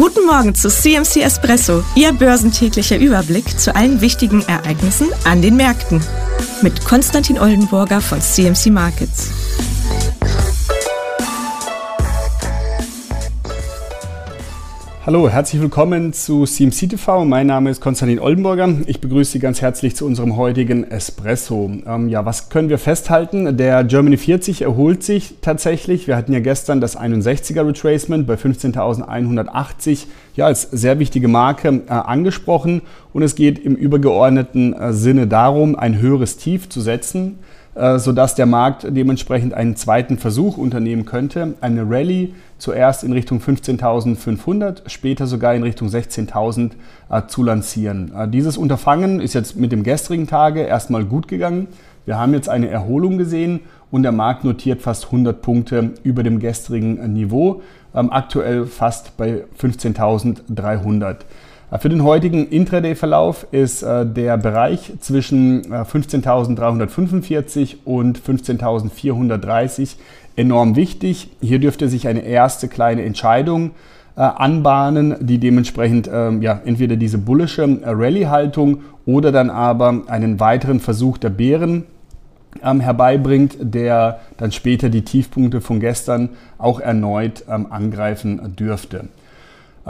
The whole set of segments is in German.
Guten Morgen zu CMC Espresso, Ihr börsentäglicher Überblick zu allen wichtigen Ereignissen an den Märkten. Mit Konstantin Oldenburger von CMC Markets. Hallo, herzlich willkommen zu CMC TV. Mein Name ist Konstantin Oldenburger. Ich begrüße Sie ganz herzlich zu unserem heutigen Espresso. Ähm, ja, was können wir festhalten? Der Germany 40 erholt sich tatsächlich. Wir hatten ja gestern das 61er Retracement bei 15.180 ja, als sehr wichtige Marke äh, angesprochen. Und es geht im übergeordneten äh, Sinne darum, ein höheres Tief zu setzen äh, sodass der Markt dementsprechend einen zweiten Versuch unternehmen könnte, eine Rallye zuerst in Richtung 15.500, später sogar in Richtung 16.000 äh, zu lancieren. Äh, dieses Unterfangen ist jetzt mit dem gestrigen Tage erstmal gut gegangen. Wir haben jetzt eine Erholung gesehen und der Markt notiert fast 100 Punkte über dem gestrigen Niveau, ähm, aktuell fast bei 15.300. Äh, für den heutigen Intraday-Verlauf ist äh, der Bereich zwischen 15.345 äh, und 15.430 enorm wichtig. Hier dürfte sich eine erste kleine Entscheidung anbahnen, die dementsprechend ähm, ja, entweder diese bullische Rallye-Haltung oder dann aber einen weiteren Versuch der Bären ähm, herbeibringt, der dann später die Tiefpunkte von gestern auch erneut ähm, angreifen dürfte.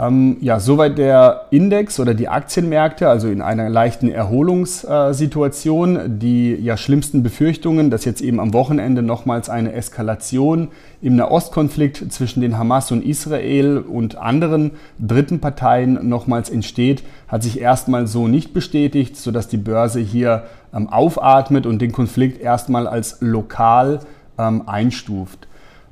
Ähm, ja, soweit der Index oder die Aktienmärkte, also in einer leichten Erholungssituation. Die ja schlimmsten Befürchtungen, dass jetzt eben am Wochenende nochmals eine Eskalation im Nahostkonflikt zwischen den Hamas und Israel und anderen dritten Parteien nochmals entsteht, hat sich erstmal so nicht bestätigt, sodass die Börse hier ähm, aufatmet und den Konflikt erstmal als lokal ähm, einstuft.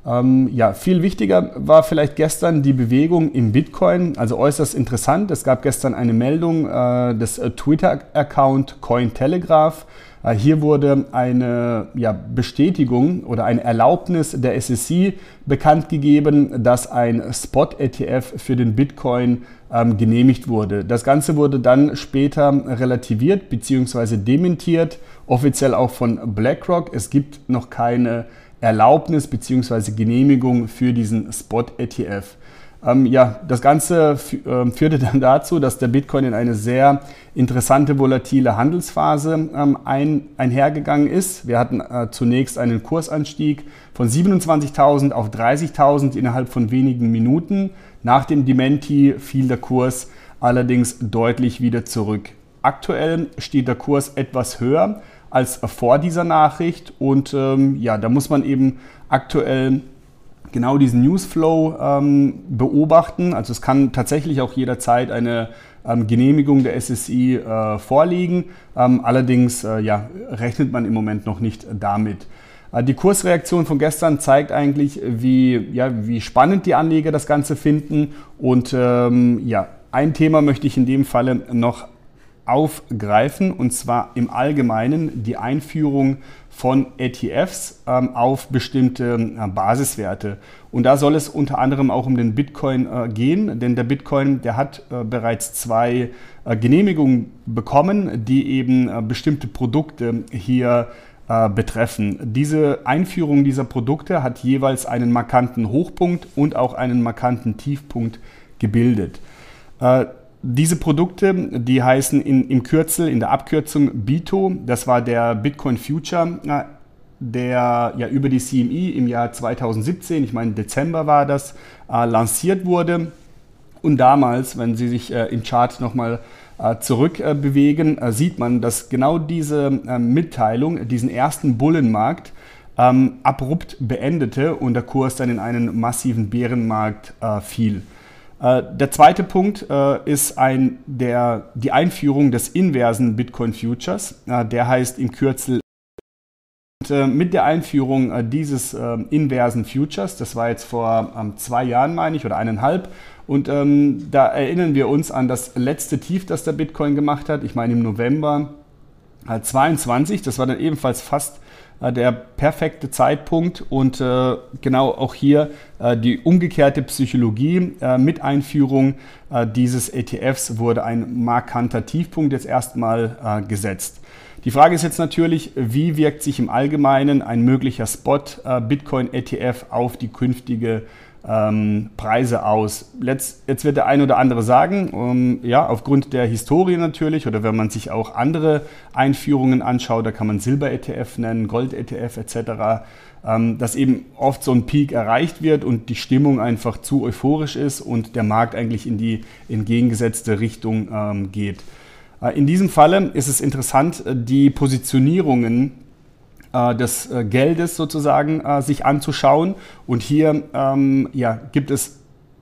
Ähm, ja, viel wichtiger war vielleicht gestern die Bewegung im Bitcoin, also äußerst interessant. Es gab gestern eine Meldung äh, des äh, Twitter-Account Cointelegraph. Äh, hier wurde eine ja, Bestätigung oder eine Erlaubnis der SEC bekannt gegeben, dass ein Spot-ETF für den Bitcoin ähm, genehmigt wurde. Das Ganze wurde dann später relativiert bzw. dementiert, offiziell auch von BlackRock. Es gibt noch keine Erlaubnis bzw. Genehmigung für diesen Spot-ETF. Ähm, ja, das Ganze äh, führte dann dazu, dass der Bitcoin in eine sehr interessante, volatile Handelsphase ähm, ein, einhergegangen ist. Wir hatten äh, zunächst einen Kursanstieg von 27.000 auf 30.000 innerhalb von wenigen Minuten. Nach dem Dementi fiel der Kurs allerdings deutlich wieder zurück. Aktuell steht der Kurs etwas höher, als vor dieser Nachricht. Und ähm, ja, da muss man eben aktuell genau diesen Newsflow ähm, beobachten. Also es kann tatsächlich auch jederzeit eine ähm, Genehmigung der SSI äh, vorliegen. Ähm, allerdings äh, ja, rechnet man im Moment noch nicht damit. Äh, die Kursreaktion von gestern zeigt eigentlich, wie, ja, wie spannend die Anleger das Ganze finden. Und ähm, ja, ein Thema möchte ich in dem Falle noch aufgreifen, und zwar im Allgemeinen die Einführung von ETFs ähm, auf bestimmte äh, Basiswerte. Und da soll es unter anderem auch um den Bitcoin äh, gehen, denn der Bitcoin, der hat äh, bereits zwei äh, Genehmigungen bekommen, die eben äh, bestimmte Produkte hier äh, betreffen. Diese Einführung dieser Produkte hat jeweils einen markanten Hochpunkt und auch einen markanten Tiefpunkt gebildet. Diese Produkte, die heißen in, im Kürzel, in der Abkürzung BITO. Das war der Bitcoin Future, äh, der ja über die CME im Jahr 2017, ich meine Dezember war das, äh, lanciert wurde. Und damals, wenn Sie sich äh, im Chart nochmal äh, zurückbewegen, äh, sieht man, dass genau diese äh, Mitteilung, diesen ersten Bullenmarkt, ähm, abrupt beendete und der Kurs dann in einen massiven Bärenmarkt fiel. Äh, der zweite Punkt äh, ist ein, der, die Einführung des inversen Bitcoin Futures. Äh, der heißt im Kürzel und, mit der Einführung dieses inversen Futures, das war jetzt vor ähm, zwei Jahren, meine ich, oder eineinhalb, und ähm, da erinnern wir uns an das letzte Tief, das der Bitcoin gemacht hat. Ich meine im November 22, das war dann ebenfalls fast der perfekte Zeitpunkt und äh, genau auch hier äh, die umgekehrte Psychologie mit Einführung dieses ETFs wurde ein markanter Tiefpunkt jetzt erstmal gesetzt. Die Frage ist jetzt natürlich, wie wirkt sich im Allgemeinen ein möglicher Spot äh, Bitcoin ETF auf die künftige ähm, Preise aus. Letzt, jetzt wird der ein oder andere sagen, um, ja, aufgrund der Historie natürlich, oder wenn man sich auch andere Einführungen anschaut, da kann man Silber-ETF nennen, Gold-ETF etc., ähm, dass eben oft so ein Peak erreicht wird und die Stimmung einfach zu euphorisch ist und der Markt eigentlich in die entgegengesetzte Richtung ähm, geht. Äh, in diesem Falle ist es interessant, äh, die Positionierungen des Geldes sozusagen sich anzuschauen. Und hier ähm, ja, gibt es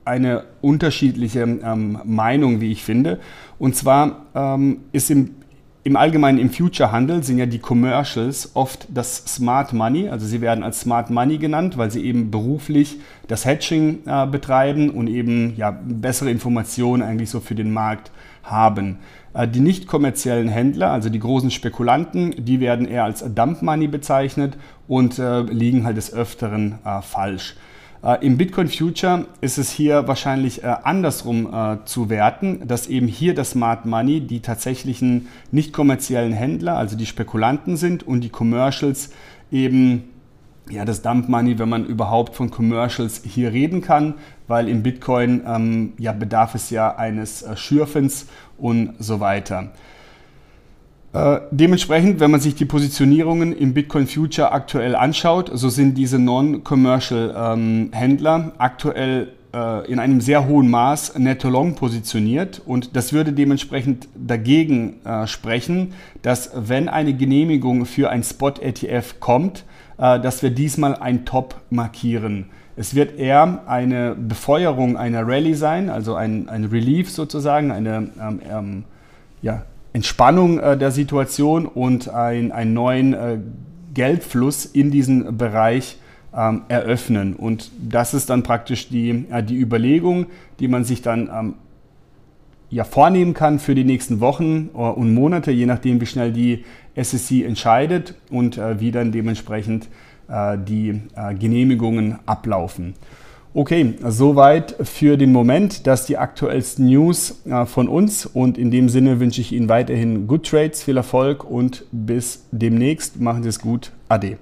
eine unterschiedliche ähm, Meinung, wie ich finde. Und zwar ähm, ist im, im Allgemeinen im Future-Handel sind ja die Commercials oft das Smart Money. Also sie werden als Smart Money genannt, weil sie eben beruflich das Hedging äh, betreiben und eben ja, bessere Informationen eigentlich so für den Markt haben. Äh, die nicht kommerziellen Händler, also die großen Spekulanten, die werden eher als Dump Money bezeichnet und äh, liegen halt des Öfteren äh, falsch. Äh, Im Bitcoin Future ist es hier wahrscheinlich äh, andersrum äh, zu werten, dass eben hier das Smart Money die tatsächlichen nicht kommerziellen Händler, also die Spekulanten sind und die Commercials eben ja, das Dump Money, wenn man überhaupt von Commercials hier reden kann, weil im Bitcoin ähm, ja, bedarf es ja eines äh, Schürfens und so weiter. Äh, dementsprechend, wenn man sich die Positionierungen im Bitcoin Future aktuell anschaut, so sind diese Non-Commercial ähm, aktuell äh, in einem sehr hohen Maß netto long positioniert und das würde dementsprechend dagegen äh, sprechen, dass wenn eine Genehmigung für ein Spot-ETF kommt, äh, dass wir diesmal ein Top markieren. Es wird eher eine Befeuerung einer Rallye sein, also ein, ein Relief sozusagen, eine ähm, ähm, ja, Entspannung äh, der Situation und ein, einen neuen äh, Geldfluss in diesen Bereich ähm, eröffnen. Und das ist dann praktisch die, äh, die Überlegung, die man sich dann ähm, ja, vornehmen kann für die nächsten Wochen äh, und Monate, je nachdem, wie schnell die SSC entscheidet und äh, wie dann dementsprechend äh, die Genehmigungen ablaufen. Okay, soweit für den Moment. Das die aktuellsten News von uns und in dem Sinne wünsche ich Ihnen weiterhin Good Trades, viel Erfolg und bis demnächst. Machen Sie es gut. Ade.